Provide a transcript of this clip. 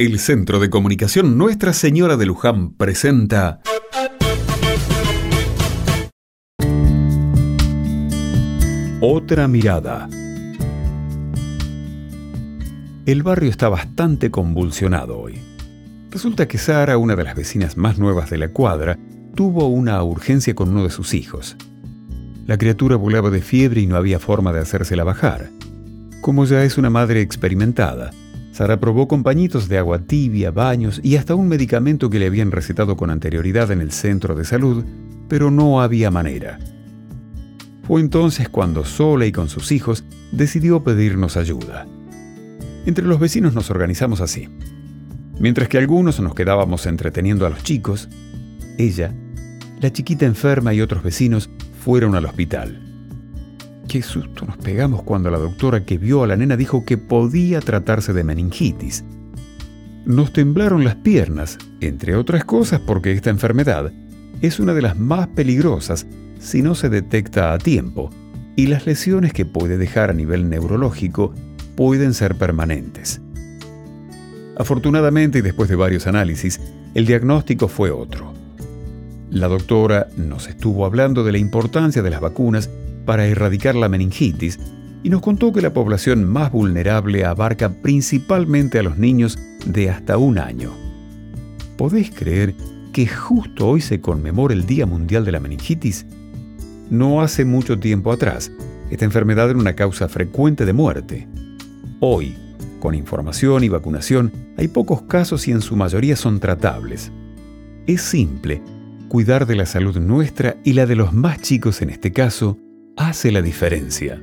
El Centro de Comunicación Nuestra Señora de Luján presenta Otra mirada. El barrio está bastante convulsionado hoy. Resulta que Sara, una de las vecinas más nuevas de la cuadra, tuvo una urgencia con uno de sus hijos. La criatura volaba de fiebre y no había forma de hacérsela bajar. Como ya es una madre experimentada, Sara probó con pañitos de agua tibia, baños y hasta un medicamento que le habían recetado con anterioridad en el centro de salud, pero no había manera. Fue entonces cuando sola y con sus hijos decidió pedirnos ayuda. Entre los vecinos nos organizamos así. Mientras que algunos nos quedábamos entreteniendo a los chicos, ella, la chiquita enferma y otros vecinos fueron al hospital. Qué susto nos pegamos cuando la doctora que vio a la nena dijo que podía tratarse de meningitis. Nos temblaron las piernas, entre otras cosas porque esta enfermedad es una de las más peligrosas si no se detecta a tiempo, y las lesiones que puede dejar a nivel neurológico pueden ser permanentes. Afortunadamente y después de varios análisis, el diagnóstico fue otro. La doctora nos estuvo hablando de la importancia de las vacunas para erradicar la meningitis y nos contó que la población más vulnerable abarca principalmente a los niños de hasta un año. ¿Podéis creer que justo hoy se conmemora el Día Mundial de la Meningitis? No hace mucho tiempo atrás, esta enfermedad era una causa frecuente de muerte. Hoy, con información y vacunación, hay pocos casos y en su mayoría son tratables. Es simple, cuidar de la salud nuestra y la de los más chicos en este caso, hace la diferencia.